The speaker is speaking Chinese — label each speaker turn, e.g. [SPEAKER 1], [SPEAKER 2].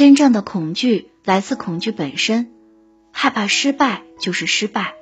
[SPEAKER 1] 真正的恐惧来自恐惧本身。害怕失败就是失败。